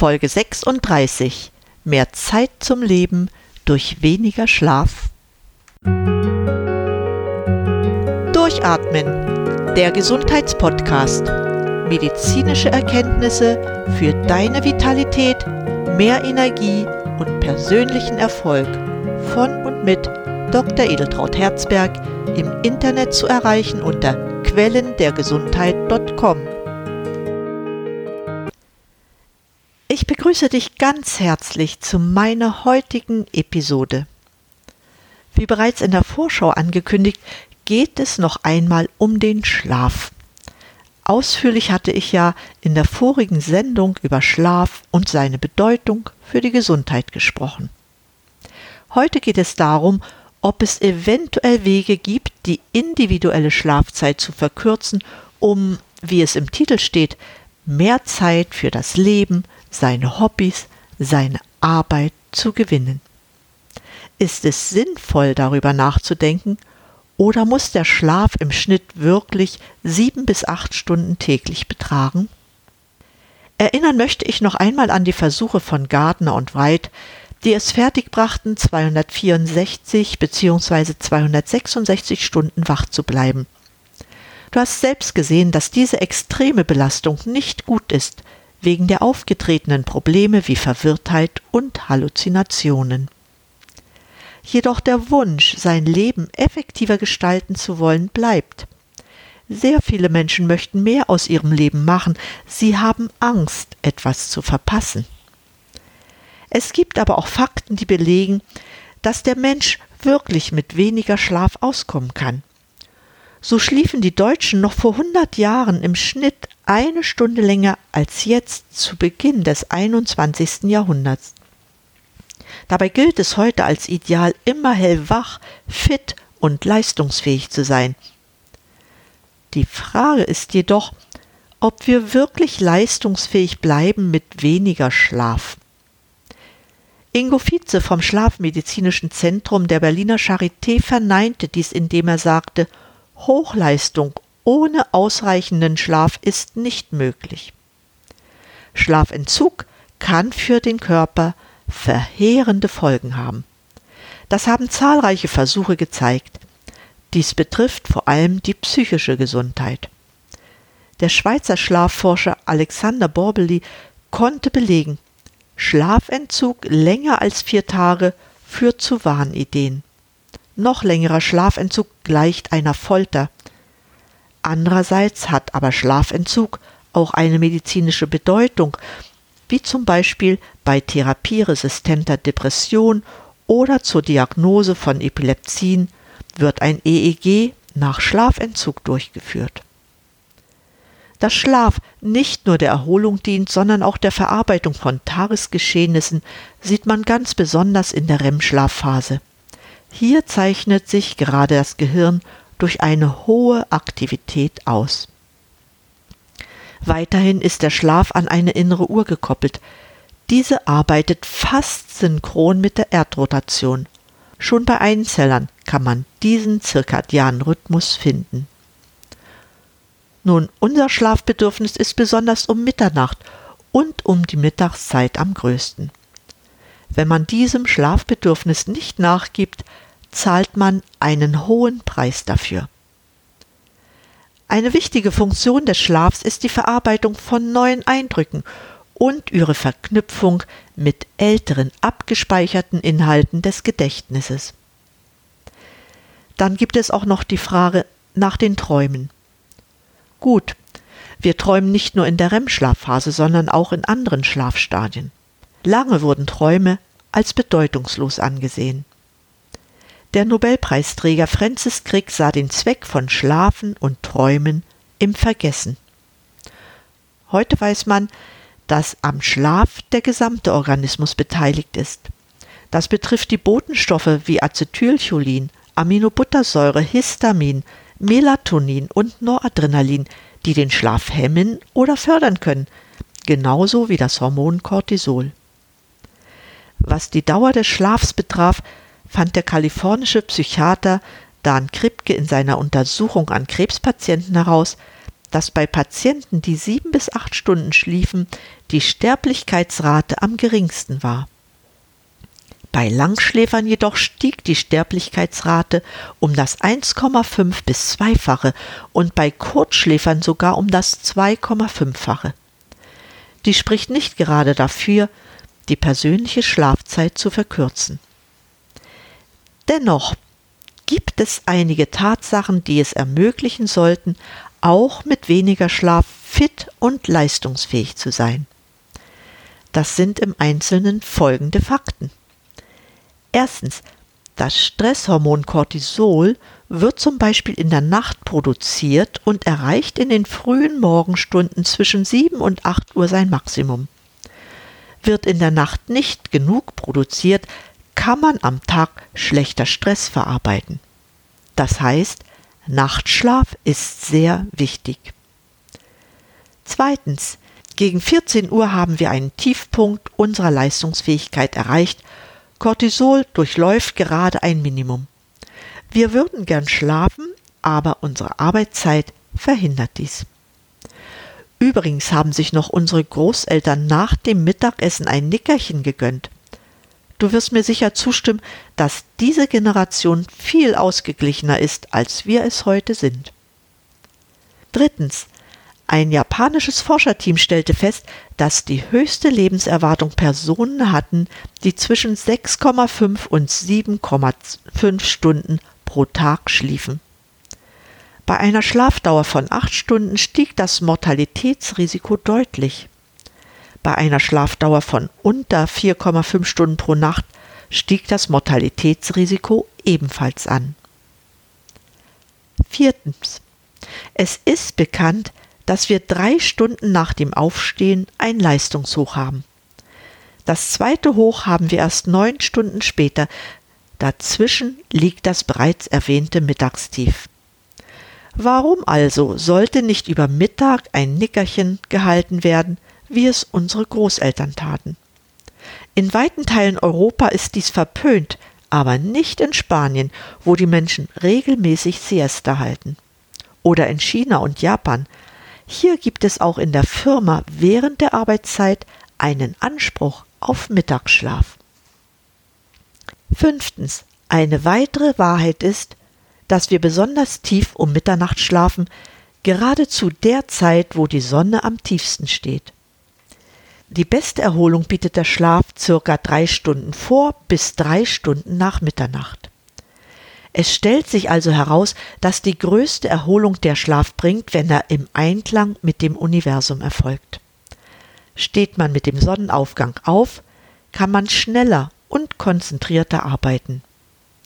Folge 36. Mehr Zeit zum Leben durch weniger Schlaf. Durchatmen. Der Gesundheitspodcast. Medizinische Erkenntnisse für deine Vitalität, mehr Energie und persönlichen Erfolg. Von und mit Dr. Edeltraut Herzberg im Internet zu erreichen unter quellendergesundheit.com. Ich begrüße dich ganz herzlich zu meiner heutigen Episode. Wie bereits in der Vorschau angekündigt, geht es noch einmal um den Schlaf. Ausführlich hatte ich ja in der vorigen Sendung über Schlaf und seine Bedeutung für die Gesundheit gesprochen. Heute geht es darum, ob es eventuell Wege gibt, die individuelle Schlafzeit zu verkürzen, um, wie es im Titel steht, mehr Zeit für das Leben, seine Hobbys, seine Arbeit zu gewinnen. Ist es sinnvoll, darüber nachzudenken, oder muss der Schlaf im Schnitt wirklich sieben bis acht Stunden täglich betragen? Erinnern möchte ich noch einmal an die Versuche von Gardner und Wright, die es fertigbrachten, 264 bzw. 266 Stunden wach zu bleiben. Du hast selbst gesehen, dass diese extreme Belastung nicht gut ist, wegen der aufgetretenen Probleme wie Verwirrtheit und Halluzinationen. Jedoch der Wunsch, sein Leben effektiver gestalten zu wollen, bleibt. Sehr viele Menschen möchten mehr aus ihrem Leben machen, sie haben Angst, etwas zu verpassen. Es gibt aber auch Fakten, die belegen, dass der Mensch wirklich mit weniger Schlaf auskommen kann. So schliefen die Deutschen noch vor 100 Jahren im Schnitt eine Stunde länger als jetzt zu Beginn des 21. Jahrhunderts. Dabei gilt es heute als Ideal, immer hellwach, fit und leistungsfähig zu sein. Die Frage ist jedoch, ob wir wirklich leistungsfähig bleiben mit weniger Schlaf. Ingo Vize vom Schlafmedizinischen Zentrum der Berliner Charité verneinte dies, indem er sagte, Hochleistung ohne ausreichenden Schlaf ist nicht möglich. Schlafentzug kann für den Körper verheerende Folgen haben. Das haben zahlreiche Versuche gezeigt. Dies betrifft vor allem die psychische Gesundheit. Der Schweizer Schlafforscher Alexander Borbeli konnte belegen, Schlafentzug länger als vier Tage führt zu Wahnideen. Noch längerer Schlafentzug gleicht einer Folter. Andererseits hat aber Schlafentzug auch eine medizinische Bedeutung, wie zum Beispiel bei therapieresistenter Depression oder zur Diagnose von Epilepsien wird ein EEG nach Schlafentzug durchgeführt. Dass Schlaf nicht nur der Erholung dient, sondern auch der Verarbeitung von Tagesgeschehnissen, sieht man ganz besonders in der REM-Schlafphase. Hier zeichnet sich gerade das Gehirn durch eine hohe Aktivität aus. Weiterhin ist der Schlaf an eine innere Uhr gekoppelt. Diese arbeitet fast synchron mit der Erdrotation. Schon bei Einzellern kann man diesen zirkadianen Rhythmus finden. Nun, unser Schlafbedürfnis ist besonders um Mitternacht und um die Mittagszeit am größten. Wenn man diesem Schlafbedürfnis nicht nachgibt, zahlt man einen hohen Preis dafür. Eine wichtige Funktion des Schlafs ist die Verarbeitung von neuen Eindrücken und ihre Verknüpfung mit älteren abgespeicherten Inhalten des Gedächtnisses. Dann gibt es auch noch die Frage nach den Träumen. Gut, wir träumen nicht nur in der REM-Schlafphase, sondern auch in anderen Schlafstadien. Lange wurden Träume als bedeutungslos angesehen. Der Nobelpreisträger Francis Crick sah den Zweck von Schlafen und Träumen im Vergessen. Heute weiß man, dass am Schlaf der gesamte Organismus beteiligt ist. Das betrifft die Botenstoffe wie Acetylcholin, Aminobuttersäure, Histamin, Melatonin und Noradrenalin, die den Schlaf hemmen oder fördern können, genauso wie das Hormon Cortisol. Was die Dauer des Schlafs betraf, fand der kalifornische Psychiater Dan Kripke in seiner Untersuchung an Krebspatienten heraus, dass bei Patienten, die sieben bis acht Stunden schliefen, die Sterblichkeitsrate am geringsten war. Bei Langschläfern jedoch stieg die Sterblichkeitsrate um das 1,5 bis 2-fache und bei Kurzschläfern sogar um das 2,5-fache. Die spricht nicht gerade dafür, die persönliche Schlafzeit zu verkürzen. Dennoch gibt es einige Tatsachen, die es ermöglichen sollten, auch mit weniger Schlaf fit und leistungsfähig zu sein. Das sind im Einzelnen folgende Fakten. Erstens, das Stresshormon Cortisol wird zum Beispiel in der Nacht produziert und erreicht in den frühen Morgenstunden zwischen 7 und 8 Uhr sein Maximum. Wird in der Nacht nicht genug produziert, kann man am Tag schlechter Stress verarbeiten. Das heißt, Nachtschlaf ist sehr wichtig. Zweitens, gegen 14 Uhr haben wir einen Tiefpunkt unserer Leistungsfähigkeit erreicht Cortisol durchläuft gerade ein Minimum. Wir würden gern schlafen, aber unsere Arbeitszeit verhindert dies. Übrigens haben sich noch unsere Großeltern nach dem Mittagessen ein Nickerchen gegönnt. Du wirst mir sicher zustimmen, dass diese Generation viel ausgeglichener ist, als wir es heute sind. Drittens. Ein japanisches Forscherteam stellte fest, dass die höchste Lebenserwartung Personen hatten, die zwischen 6,5 und 7,5 Stunden pro Tag schliefen. Bei einer Schlafdauer von acht Stunden stieg das Mortalitätsrisiko deutlich. Bei einer Schlafdauer von unter 4,5 Stunden pro Nacht stieg das Mortalitätsrisiko ebenfalls an. Viertens. Es ist bekannt, dass wir drei Stunden nach dem Aufstehen ein Leistungshoch haben. Das zweite Hoch haben wir erst neun Stunden später. Dazwischen liegt das bereits erwähnte Mittagstief. Warum also sollte nicht über Mittag ein Nickerchen gehalten werden, wie es unsere Großeltern taten? In weiten Teilen Europa ist dies verpönt, aber nicht in Spanien, wo die Menschen regelmäßig Siesta halten. Oder in China und Japan, hier gibt es auch in der Firma während der Arbeitszeit einen Anspruch auf Mittagsschlaf. Fünftens. Eine weitere Wahrheit ist, dass wir besonders tief um Mitternacht schlafen, gerade zu der Zeit, wo die Sonne am tiefsten steht. Die beste Erholung bietet der Schlaf circa drei Stunden vor bis drei Stunden nach Mitternacht. Es stellt sich also heraus, dass die größte Erholung der Schlaf bringt, wenn er im Einklang mit dem Universum erfolgt. Steht man mit dem Sonnenaufgang auf, kann man schneller und konzentrierter arbeiten.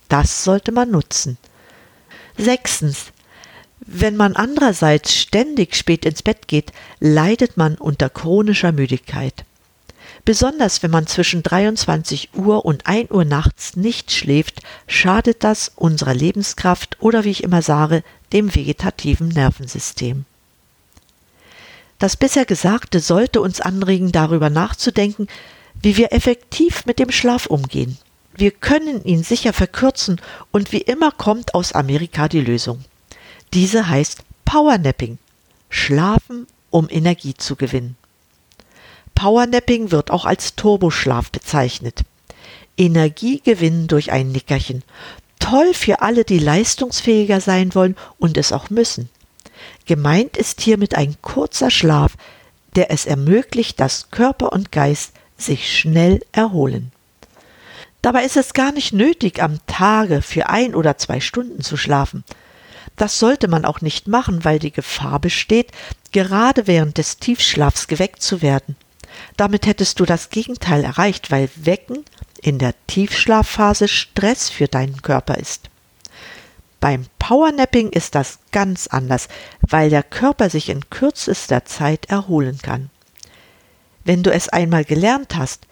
Das sollte man nutzen. Sechstens. Wenn man andererseits ständig spät ins Bett geht, leidet man unter chronischer Müdigkeit. Besonders wenn man zwischen 23 Uhr und 1 Uhr nachts nicht schläft, schadet das unserer Lebenskraft oder wie ich immer sage, dem vegetativen Nervensystem. Das bisher Gesagte sollte uns anregen, darüber nachzudenken, wie wir effektiv mit dem Schlaf umgehen. Wir können ihn sicher verkürzen und wie immer kommt aus Amerika die Lösung. Diese heißt Powernapping. Schlafen, um Energie zu gewinnen. Powernapping wird auch als Turboschlaf bezeichnet. Energiegewinn durch ein Nickerchen. Toll für alle, die leistungsfähiger sein wollen und es auch müssen. Gemeint ist hiermit ein kurzer Schlaf, der es ermöglicht, dass Körper und Geist sich schnell erholen. Dabei ist es gar nicht nötig, am Tage für ein oder zwei Stunden zu schlafen. Das sollte man auch nicht machen, weil die Gefahr besteht, gerade während des Tiefschlafs geweckt zu werden. Damit hättest du das Gegenteil erreicht, weil Wecken in der Tiefschlafphase Stress für deinen Körper ist. Beim Powernapping ist das ganz anders, weil der Körper sich in kürzester Zeit erholen kann. Wenn du es einmal gelernt hast,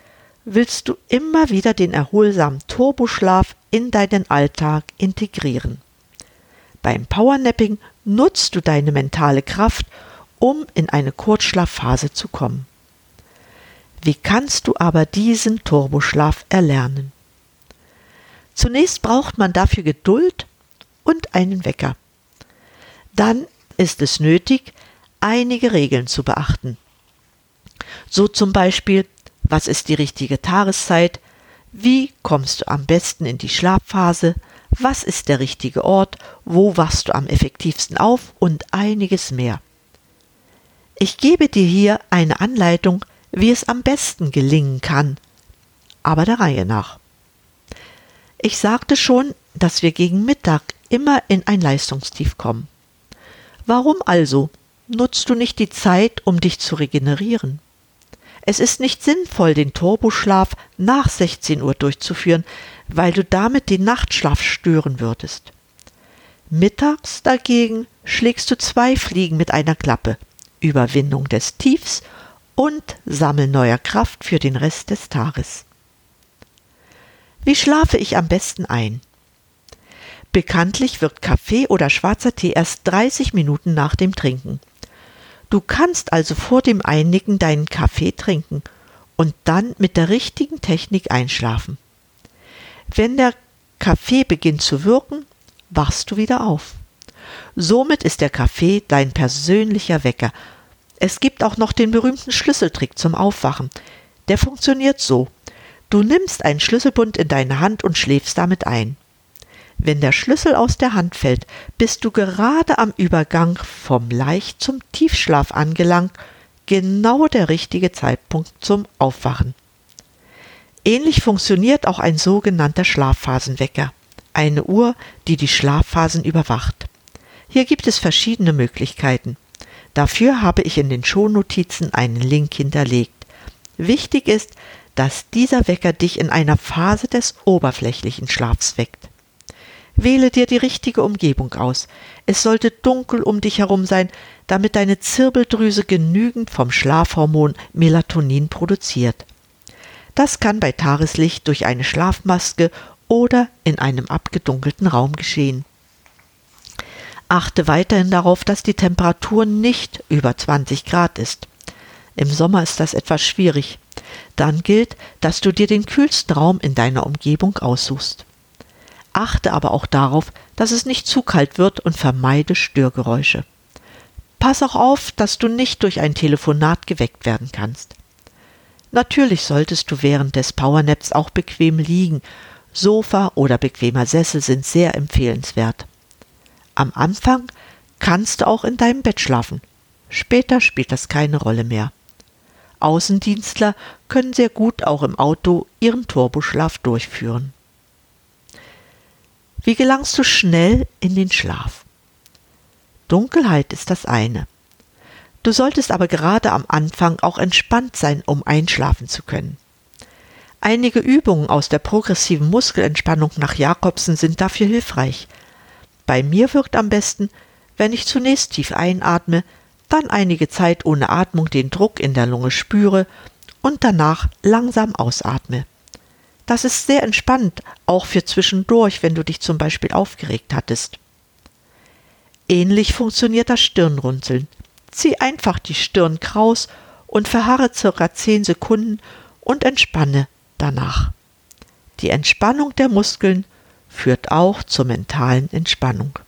willst du immer wieder den erholsamen Turboschlaf in deinen Alltag integrieren. Beim Powernapping nutzt du deine mentale Kraft, um in eine Kurzschlafphase zu kommen. Wie kannst du aber diesen Turboschlaf erlernen? Zunächst braucht man dafür Geduld und einen Wecker. Dann ist es nötig, einige Regeln zu beachten. So zum Beispiel, was ist die richtige Tageszeit, wie kommst du am besten in die Schlafphase, was ist der richtige Ort, wo wachst du am effektivsten auf und einiges mehr. Ich gebe dir hier eine Anleitung, wie es am besten gelingen kann, aber der Reihe nach. Ich sagte schon, dass wir gegen Mittag immer in ein Leistungstief kommen. Warum also nutzt du nicht die Zeit, um dich zu regenerieren? Es ist nicht sinnvoll, den Turboschlaf nach 16 Uhr durchzuführen, weil du damit den Nachtschlaf stören würdest. Mittags dagegen schlägst du zwei Fliegen mit einer Klappe. Überwindung des Tiefs und Sammel neuer Kraft für den Rest des Tages. Wie schlafe ich am besten ein? Bekanntlich wird Kaffee oder schwarzer Tee erst 30 Minuten nach dem Trinken. Du kannst also vor dem Einnicken deinen Kaffee trinken und dann mit der richtigen Technik einschlafen. Wenn der Kaffee beginnt zu wirken, wachst du wieder auf. Somit ist der Kaffee dein persönlicher Wecker. Es gibt auch noch den berühmten Schlüsseltrick zum Aufwachen. Der funktioniert so. Du nimmst einen Schlüsselbund in deine Hand und schläfst damit ein. Wenn der Schlüssel aus der Hand fällt, bist du gerade am Übergang vom Leicht zum Tiefschlaf angelangt, genau der richtige Zeitpunkt zum Aufwachen. Ähnlich funktioniert auch ein sogenannter Schlafphasenwecker, eine Uhr, die die Schlafphasen überwacht. Hier gibt es verschiedene Möglichkeiten. Dafür habe ich in den Shownotizen einen Link hinterlegt. Wichtig ist, dass dieser Wecker dich in einer Phase des oberflächlichen Schlafs weckt. Wähle dir die richtige Umgebung aus. Es sollte dunkel um dich herum sein, damit deine Zirbeldrüse genügend vom Schlafhormon Melatonin produziert. Das kann bei Tageslicht durch eine Schlafmaske oder in einem abgedunkelten Raum geschehen. Achte weiterhin darauf, dass die Temperatur nicht über 20 Grad ist. Im Sommer ist das etwas schwierig. Dann gilt, dass du dir den kühlsten Raum in deiner Umgebung aussuchst. Achte aber auch darauf, dass es nicht zu kalt wird und vermeide Störgeräusche. Pass auch auf, dass du nicht durch ein Telefonat geweckt werden kannst. Natürlich solltest du während des Powernaps auch bequem liegen. Sofa oder bequemer Sessel sind sehr empfehlenswert. Am Anfang kannst du auch in deinem Bett schlafen. Später spielt das keine Rolle mehr. Außendienstler können sehr gut auch im Auto ihren Turboschlaf durchführen. Wie gelangst du schnell in den Schlaf? Dunkelheit ist das eine. Du solltest aber gerade am Anfang auch entspannt sein, um einschlafen zu können. Einige Übungen aus der progressiven Muskelentspannung nach Jakobsen sind dafür hilfreich. Bei mir wirkt am besten, wenn ich zunächst tief einatme, dann einige Zeit ohne Atmung den Druck in der Lunge spüre und danach langsam ausatme. Das ist sehr entspannt, auch für zwischendurch, wenn du dich zum Beispiel aufgeregt hattest. Ähnlich funktioniert das Stirnrunzeln. Zieh einfach die Stirn kraus und verharre circa zehn Sekunden und entspanne danach. Die Entspannung der Muskeln führt auch zur mentalen Entspannung.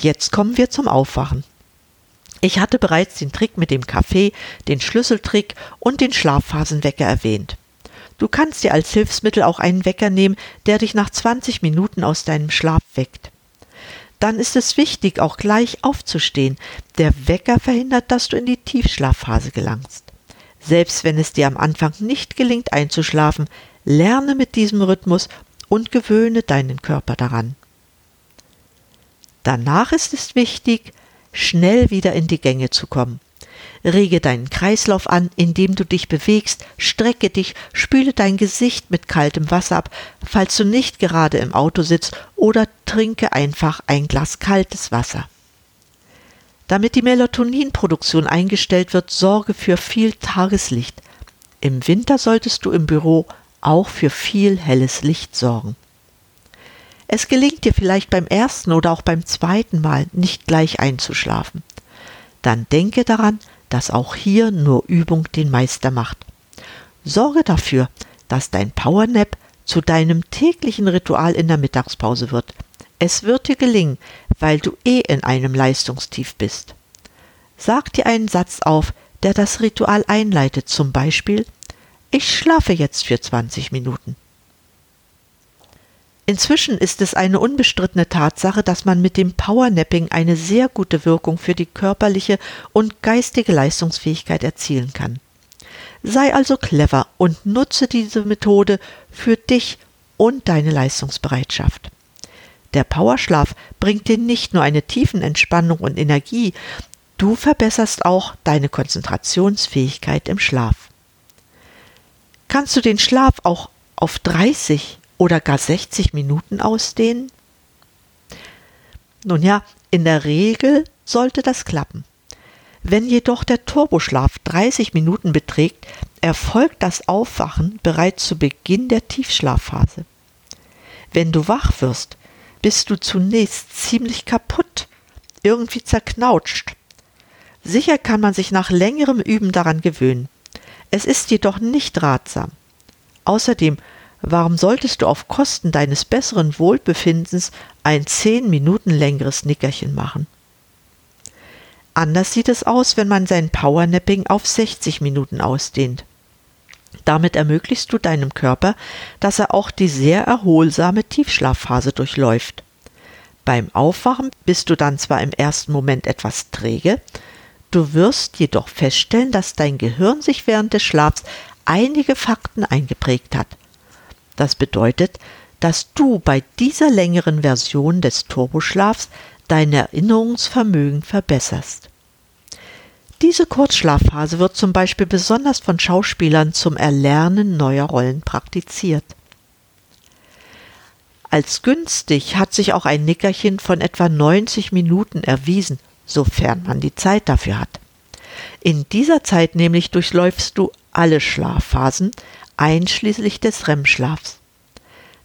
Jetzt kommen wir zum Aufwachen. Ich hatte bereits den Trick mit dem Kaffee, den Schlüsseltrick und den Schlafphasenwecker erwähnt. Du kannst dir als Hilfsmittel auch einen Wecker nehmen, der dich nach 20 Minuten aus deinem Schlaf weckt. Dann ist es wichtig, auch gleich aufzustehen. Der Wecker verhindert, dass du in die Tiefschlafphase gelangst. Selbst wenn es dir am Anfang nicht gelingt einzuschlafen, lerne mit diesem Rhythmus und gewöhne deinen Körper daran. Danach ist es wichtig, schnell wieder in die Gänge zu kommen. Rege deinen Kreislauf an, indem du dich bewegst, strecke dich, spüle dein Gesicht mit kaltem Wasser ab, falls du nicht gerade im Auto sitzt, oder trinke einfach ein Glas kaltes Wasser. Damit die Melatoninproduktion eingestellt wird, sorge für viel Tageslicht. Im Winter solltest du im Büro auch für viel helles Licht sorgen. Es gelingt dir vielleicht beim ersten oder auch beim zweiten Mal nicht gleich einzuschlafen. Dann denke daran, dass auch hier nur Übung den Meister macht. Sorge dafür, dass dein Powernap zu deinem täglichen Ritual in der Mittagspause wird. Es wird dir gelingen, weil du eh in einem Leistungstief bist. Sag dir einen Satz auf, der das Ritual einleitet, zum Beispiel Ich schlafe jetzt für 20 Minuten. Inzwischen ist es eine unbestrittene Tatsache, dass man mit dem Powernapping eine sehr gute Wirkung für die körperliche und geistige Leistungsfähigkeit erzielen kann. Sei also clever und nutze diese Methode für dich und deine Leistungsbereitschaft. Der Powerschlaf bringt dir nicht nur eine Tiefenentspannung und Energie, du verbesserst auch deine Konzentrationsfähigkeit im Schlaf. Kannst du den Schlaf auch auf 30 oder gar 60 Minuten ausdehnen? Nun ja, in der Regel sollte das klappen. Wenn jedoch der Turboschlaf 30 Minuten beträgt, erfolgt das Aufwachen bereits zu Beginn der Tiefschlafphase. Wenn du wach wirst, bist du zunächst ziemlich kaputt, irgendwie zerknautscht. Sicher kann man sich nach längerem Üben daran gewöhnen. Es ist jedoch nicht ratsam. Außerdem, warum solltest du auf Kosten deines besseren Wohlbefindens ein zehn Minuten längeres Nickerchen machen? Anders sieht es aus, wenn man sein Powernapping auf 60 Minuten ausdehnt. Damit ermöglichst du deinem Körper, dass er auch die sehr erholsame Tiefschlafphase durchläuft. Beim Aufwachen bist du dann zwar im ersten Moment etwas träge, du wirst jedoch feststellen, dass dein Gehirn sich während des Schlafs einige Fakten eingeprägt hat. Das bedeutet, dass du bei dieser längeren Version des Turboschlafs dein Erinnerungsvermögen verbesserst. Diese Kurzschlafphase wird zum Beispiel besonders von Schauspielern zum Erlernen neuer Rollen praktiziert. Als günstig hat sich auch ein Nickerchen von etwa 90 Minuten erwiesen, sofern man die Zeit dafür hat. In dieser Zeit nämlich durchläufst du alle Schlafphasen, einschließlich des REM-Schlafs.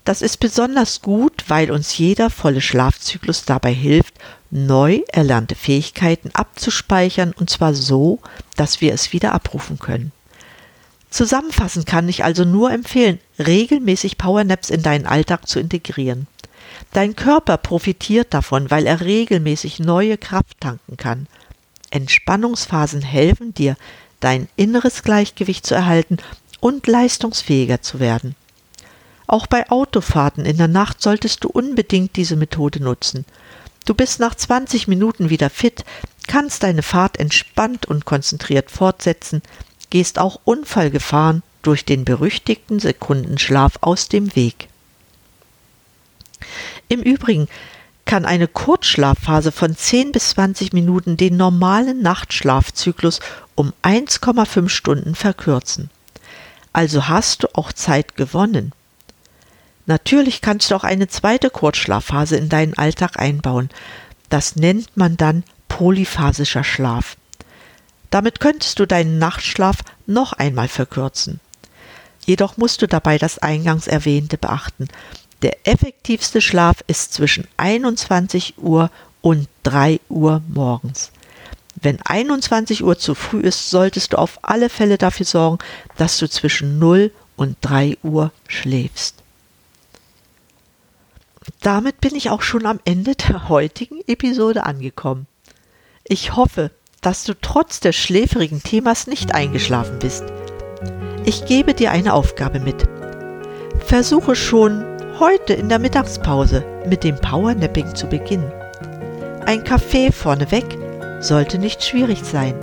Das ist besonders gut, weil uns jeder volle Schlafzyklus dabei hilft, neu erlernte Fähigkeiten abzuspeichern und zwar so, dass wir es wieder abrufen können. Zusammenfassend kann ich also nur empfehlen, regelmäßig Powernaps in deinen Alltag zu integrieren. Dein Körper profitiert davon, weil er regelmäßig neue Kraft tanken kann. Entspannungsphasen helfen dir, dein inneres Gleichgewicht zu erhalten und leistungsfähiger zu werden. Auch bei Autofahrten in der Nacht solltest du unbedingt diese Methode nutzen. Du bist nach 20 Minuten wieder fit, kannst deine Fahrt entspannt und konzentriert fortsetzen, gehst auch Unfallgefahren durch den berüchtigten Sekundenschlaf aus dem Weg. Im Übrigen kann eine Kurzschlafphase von 10 bis 20 Minuten den normalen Nachtschlafzyklus um 1,5 Stunden verkürzen. Also hast du auch Zeit gewonnen. Natürlich kannst du auch eine zweite Kurzschlafphase in deinen Alltag einbauen. Das nennt man dann polyphasischer Schlaf. Damit könntest du deinen Nachtschlaf noch einmal verkürzen. Jedoch musst du dabei das eingangs erwähnte beachten. Der effektivste Schlaf ist zwischen 21 Uhr und 3 Uhr morgens. Wenn 21 Uhr zu früh ist, solltest du auf alle Fälle dafür sorgen, dass du zwischen 0 und 3 Uhr schläfst. Damit bin ich auch schon am Ende der heutigen Episode angekommen. Ich hoffe, dass du trotz des schläfrigen Themas nicht eingeschlafen bist. Ich gebe dir eine Aufgabe mit. Versuche schon heute in der Mittagspause mit dem Powernapping zu beginnen. Ein Kaffee vorneweg sollte nicht schwierig sein.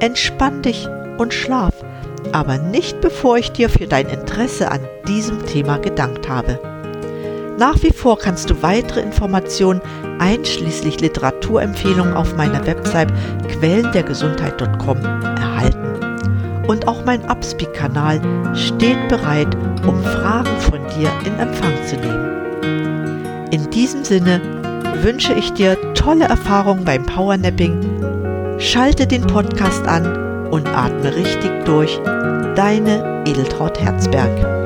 Entspann dich und schlaf, aber nicht bevor ich dir für dein Interesse an diesem Thema gedankt habe. Nach wie vor kannst du weitere Informationen einschließlich Literaturempfehlungen auf meiner Website quellendergesundheit.com erhalten. Und auch mein Upspeak-Kanal steht bereit, um Fragen von dir in Empfang zu nehmen. In diesem Sinne wünsche ich dir tolle Erfahrungen beim Powernapping. Schalte den Podcast an und atme richtig durch. Deine Edeltraut Herzberg.